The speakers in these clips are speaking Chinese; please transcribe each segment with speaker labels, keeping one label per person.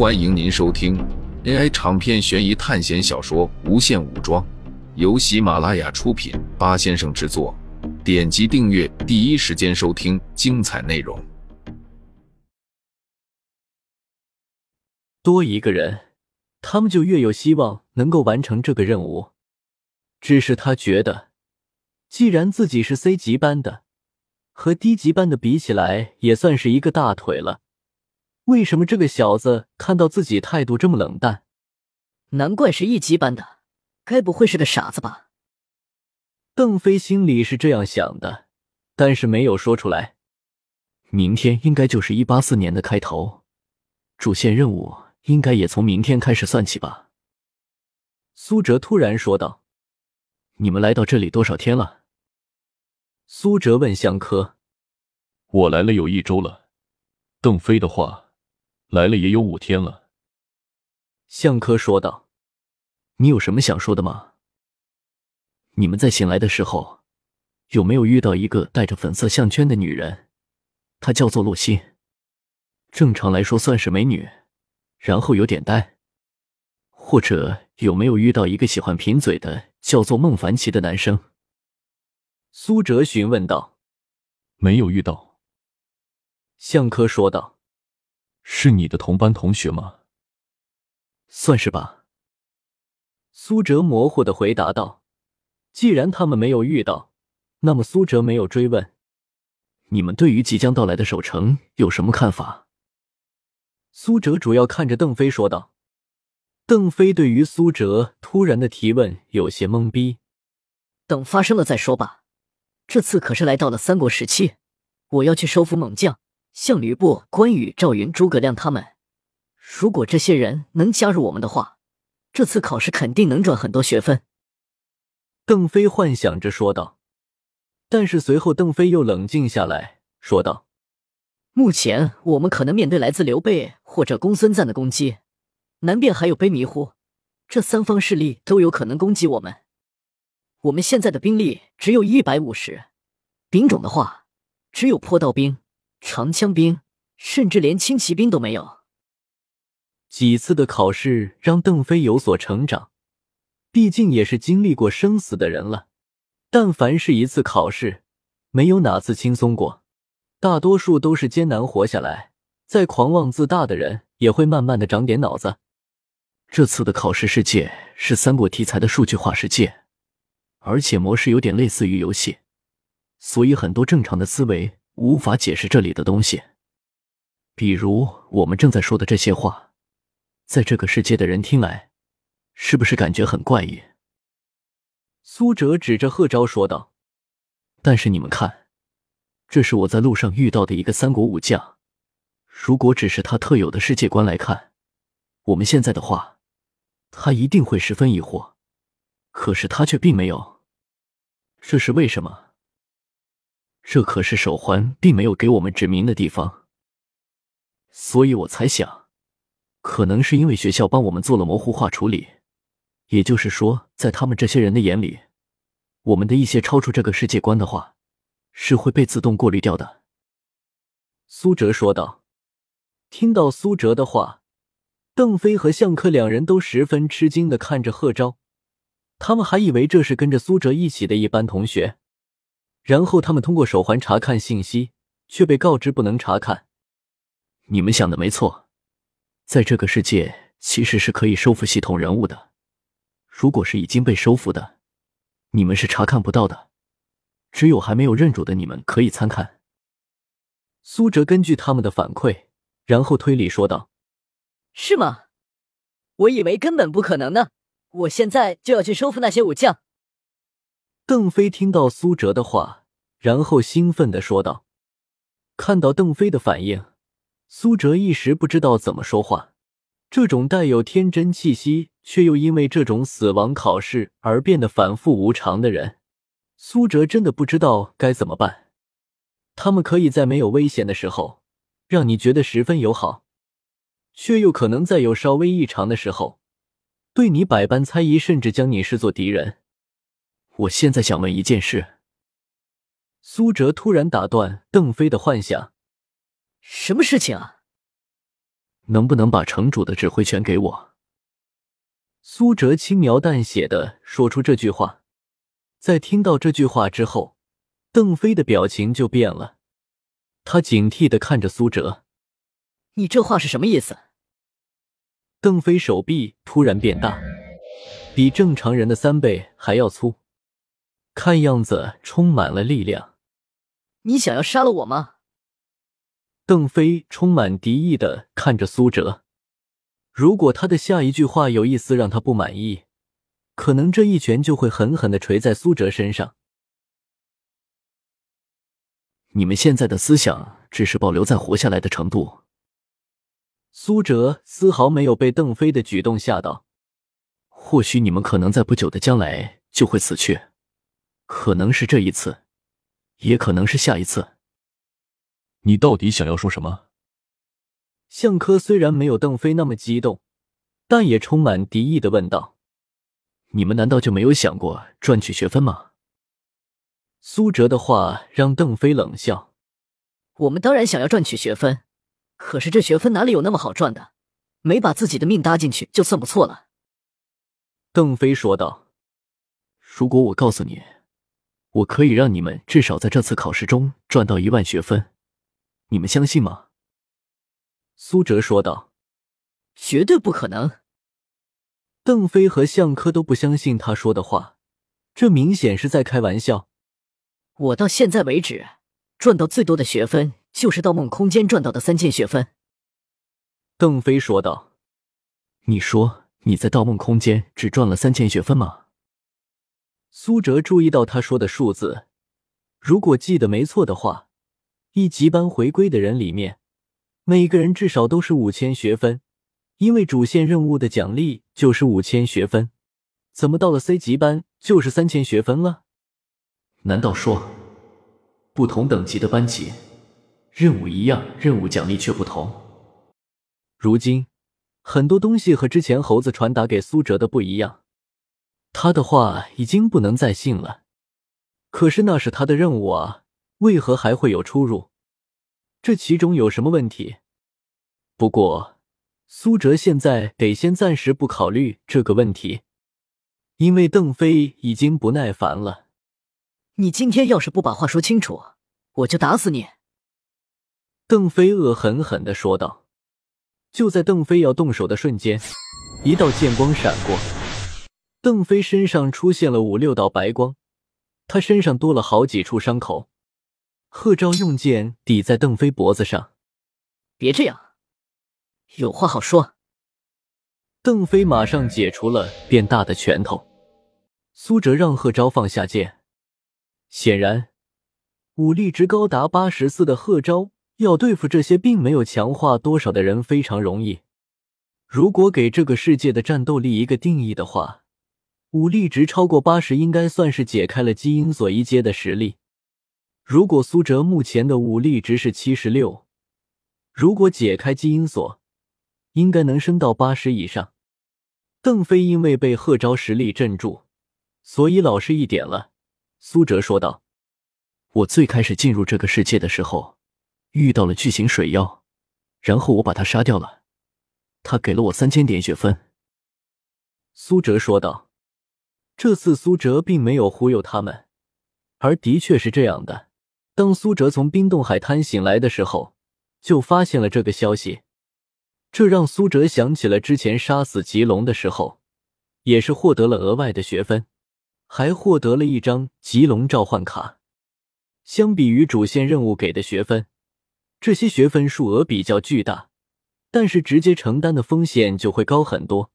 Speaker 1: 欢迎您收听 AI 长篇悬疑探险小说《无限武装》，由喜马拉雅出品，八先生制作。点击订阅，第一时间收听精彩内容。
Speaker 2: 多一个人，他们就越有希望能够完成这个任务。只是他觉得，既然自己是 C 级班的，和低级班的比起来，也算是一个大腿了。为什么这个小子看到自己态度这么冷淡？
Speaker 3: 难怪是一级班的，该不会是个傻子吧？
Speaker 2: 邓飞心里是这样想的，但是没有说出来。明天应该就是一八四年的开头，主线任务应该也从明天开始算起吧？苏哲突然说道：“你们来到这里多少天了？”苏哲问香科：“
Speaker 4: 我来了有一周了。”邓飞的话。来了也有五天了，
Speaker 2: 向科说道：“你有什么想说的吗？你们在醒来的时候，有没有遇到一个戴着粉色项圈的女人？她叫做洛心，正常来说算是美女，然后有点呆。或者有没有遇到一个喜欢贫嘴的叫做孟凡奇的男生？”苏哲询问道。
Speaker 4: “没有遇到。”
Speaker 2: 向科说道。
Speaker 4: 是你的同班同学吗？
Speaker 2: 算是吧。苏哲模糊的回答道：“既然他们没有遇到，那么苏哲没有追问。你们对于即将到来的守城有什么看法？”苏哲主要看着邓飞说道。邓飞对于苏哲突然的提问有些懵逼。
Speaker 3: 等发生了再说吧。这次可是来到了三国时期，我要去收服猛将。像吕布、关羽、赵云、诸葛亮他们，如果这些人能加入我们的话，这次考试肯定能赚很多学分。
Speaker 2: 邓飞幻想着说道。但是随后，邓飞又冷静下来说道：“
Speaker 3: 目前我们可能面对来自刘备或者公孙瓒的攻击，南边还有卑弥呼，这三方势力都有可能攻击我们。我们现在的兵力只有一百五十，兵种的话，只有坡道兵。”长枪兵，甚至连轻骑兵都没有。
Speaker 2: 几次的考试让邓飞有所成长，毕竟也是经历过生死的人了。但凡是一次考试，没有哪次轻松过，大多数都是艰难活下来。再狂妄自大的人，也会慢慢的长点脑子。这次的考试世界是三国题材的数据化世界，而且模式有点类似于游戏，所以很多正常的思维。无法解释这里的东西，比如我们正在说的这些话，在这个世界的人听来，是不是感觉很怪异？苏哲指着贺昭说道：“但是你们看，这是我在路上遇到的一个三国武将。如果只是他特有的世界观来看，我们现在的话，他一定会十分疑惑。可是他却并没有，这是为什么？”这可是手环并没有给我们指明的地方，所以我猜想，可能是因为学校帮我们做了模糊化处理，也就是说，在他们这些人的眼里，我们的一些超出这个世界观的话，是会被自动过滤掉的。”苏哲说道。听到苏哲的话，邓飞和向科两人都十分吃惊的看着贺昭，他们还以为这是跟着苏哲一起的一班同学。然后他们通过手环查看信息，却被告知不能查看。你们想的没错，在这个世界其实是可以收复系统人物的。如果是已经被收复的，你们是查看不到的。只有还没有认主的你们可以参看。苏哲根据他们的反馈，然后推理说道：“
Speaker 3: 是吗？我以为根本不可能呢。我现在就要去收复那些武将。”
Speaker 2: 邓飞听到苏哲的话，然后兴奋的说道：“看到邓飞的反应，苏哲一时不知道怎么说话。这种带有天真气息，却又因为这种死亡考试而变得反复无常的人，苏哲真的不知道该怎么办。他们可以在没有危险的时候，让你觉得十分友好，却又可能在有稍微异常的时候，对你百般猜疑，甚至将你视作敌人。”我现在想问一件事。苏哲突然打断邓飞的幻想：“
Speaker 3: 什么事情啊？”
Speaker 2: 能不能把城主的指挥权给我？苏哲轻描淡写的说出这句话。在听到这句话之后，邓飞的表情就变了，他警惕的看着苏哲：“
Speaker 3: 你这话是什么意思？”
Speaker 2: 邓飞手臂突然变大，比正常人的三倍还要粗，看样子充满了力量。
Speaker 3: 你想要杀了我吗？
Speaker 2: 邓飞充满敌意的看着苏哲，如果他的下一句话有一丝让他不满意，可能这一拳就会狠狠的捶在苏哲身上。你们现在的思想只是保留在活下来的程度。苏哲丝毫没有被邓飞的举动吓到，或许你们可能在不久的将来就会死去，可能是这一次，也可能是下一次。
Speaker 4: 你到底想要说什么？
Speaker 2: 向科虽然没有邓飞那么激动，但也充满敌意的问道：“你们难道就没有想过赚取学分吗？”苏哲的话让邓飞冷笑：“
Speaker 3: 我们当然想要赚取学分，可是这学分哪里有那么好赚的？没把自己的命搭进去就算不错了。”
Speaker 2: 邓飞说道：“如果我告诉你，我可以让你们至少在这次考试中赚到一万学分。”你们相信吗？苏哲说道：“
Speaker 3: 绝对不可能。”
Speaker 2: 邓飞和向科都不相信他说的话，这明显是在开玩笑。
Speaker 3: 我到现在为止赚到最多的学分，就是盗梦空间赚到的三千学分。”
Speaker 2: 邓飞说道：“你说你在盗梦空间只赚了三千学分吗？”苏哲注意到他说的数字，如果记得没错的话。一级班回归的人里面，每个人至少都是五千学分，因为主线任务的奖励就是五千学分。怎么到了 C 级班就是三千学分了？难道说不同等级的班级任务一样，任务奖励却不同？如今很多东西和之前猴子传达给苏哲的不一样，他的话已经不能再信了。可是那是他的任务啊。为何还会有出入？这其中有什么问题？不过，苏哲现在得先暂时不考虑这个问题，因为邓飞已经不耐烦了。
Speaker 3: 你今天要是不把话说清楚，我就打死你！”
Speaker 2: 邓飞恶狠狠的说道。就在邓飞要动手的瞬间，一道剑光闪过，邓飞身上出现了五六道白光，他身上多了好几处伤口。贺昭用剑抵在邓飞脖子上，
Speaker 3: 别这样，有话好说。
Speaker 2: 邓飞马上解除了变大的拳头。苏哲让贺昭放下剑。显然，武力值高达八十四的贺昭要对付这些并没有强化多少的人非常容易。如果给这个世界的战斗力一个定义的话，武力值超过八十应该算是解开了基因锁一阶的实力。如果苏哲目前的武力值是七十六，如果解开基因锁，应该能升到八十以上。邓飞因为被贺昭实力镇住，所以老实一点了。苏哲说道：“我最开始进入这个世界的时候，遇到了巨型水妖，然后我把他杀掉了，他给了我三千点血分。”苏哲说道：“这次苏哲并没有忽悠他们，而的确是这样的。”当苏哲从冰冻海滩醒来的时候，就发现了这个消息，这让苏哲想起了之前杀死吉龙的时候，也是获得了额外的学分，还获得了一张吉龙召唤卡。相比于主线任务给的学分，这些学分数额比较巨大，但是直接承担的风险就会高很多。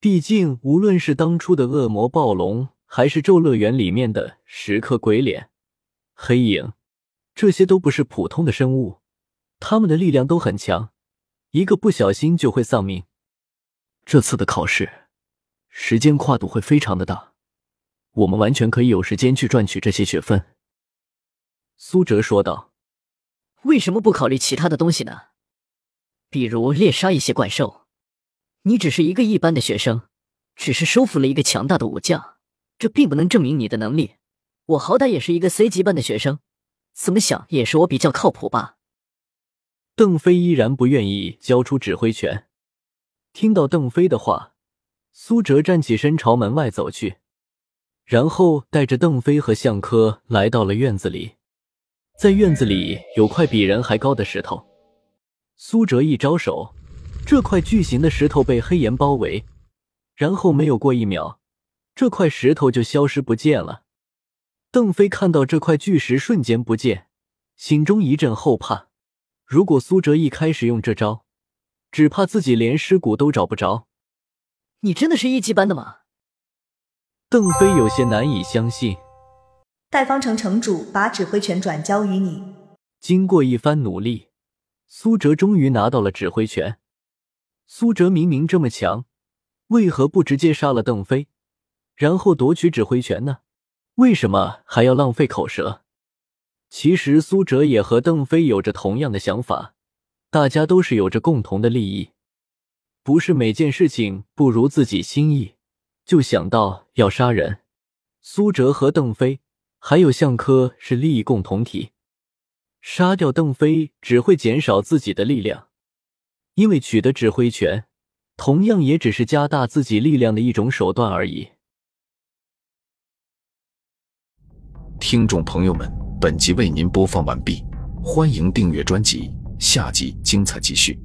Speaker 2: 毕竟，无论是当初的恶魔暴龙，还是咒乐园里面的石刻鬼脸、黑影。这些都不是普通的生物，他们的力量都很强，一个不小心就会丧命。这次的考试时间跨度会非常的大，我们完全可以有时间去赚取这些学分。”苏哲说道。
Speaker 3: “为什么不考虑其他的东西呢？比如猎杀一些怪兽？你只是一个一般的学生，只是收服了一个强大的武将，这并不能证明你的能力。我好歹也是一个 C 级班的学生。”怎么想也是我比较靠谱吧？
Speaker 2: 邓飞依然不愿意交出指挥权。听到邓飞的话，苏哲站起身朝门外走去，然后带着邓飞和向科来到了院子里。在院子里有块比人还高的石头，苏哲一招手，这块巨型的石头被黑岩包围，然后没有过一秒，这块石头就消失不见了。邓飞看到这块巨石瞬间不见，心中一阵后怕。如果苏哲一开始用这招，只怕自己连尸骨都找不着。
Speaker 3: 你真的是一级班的吗？
Speaker 2: 邓飞有些难以相信。
Speaker 5: 代方城城主把指挥权转交于你。
Speaker 2: 经过一番努力，苏哲终于拿到了指挥权。苏哲明明这么强，为何不直接杀了邓飞，然后夺取指挥权呢？为什么还要浪费口舌？其实苏哲也和邓飞有着同样的想法，大家都是有着共同的利益，不是每件事情不如自己心意就想到要杀人。苏哲和邓飞。还有向科是利益共同体，杀掉邓飞只会减少自己的力量，因为取得指挥权，同样也只是加大自己力量的一种手段而已。
Speaker 1: 听众朋友们，本集为您播放完毕，欢迎订阅专辑，下集精彩继续。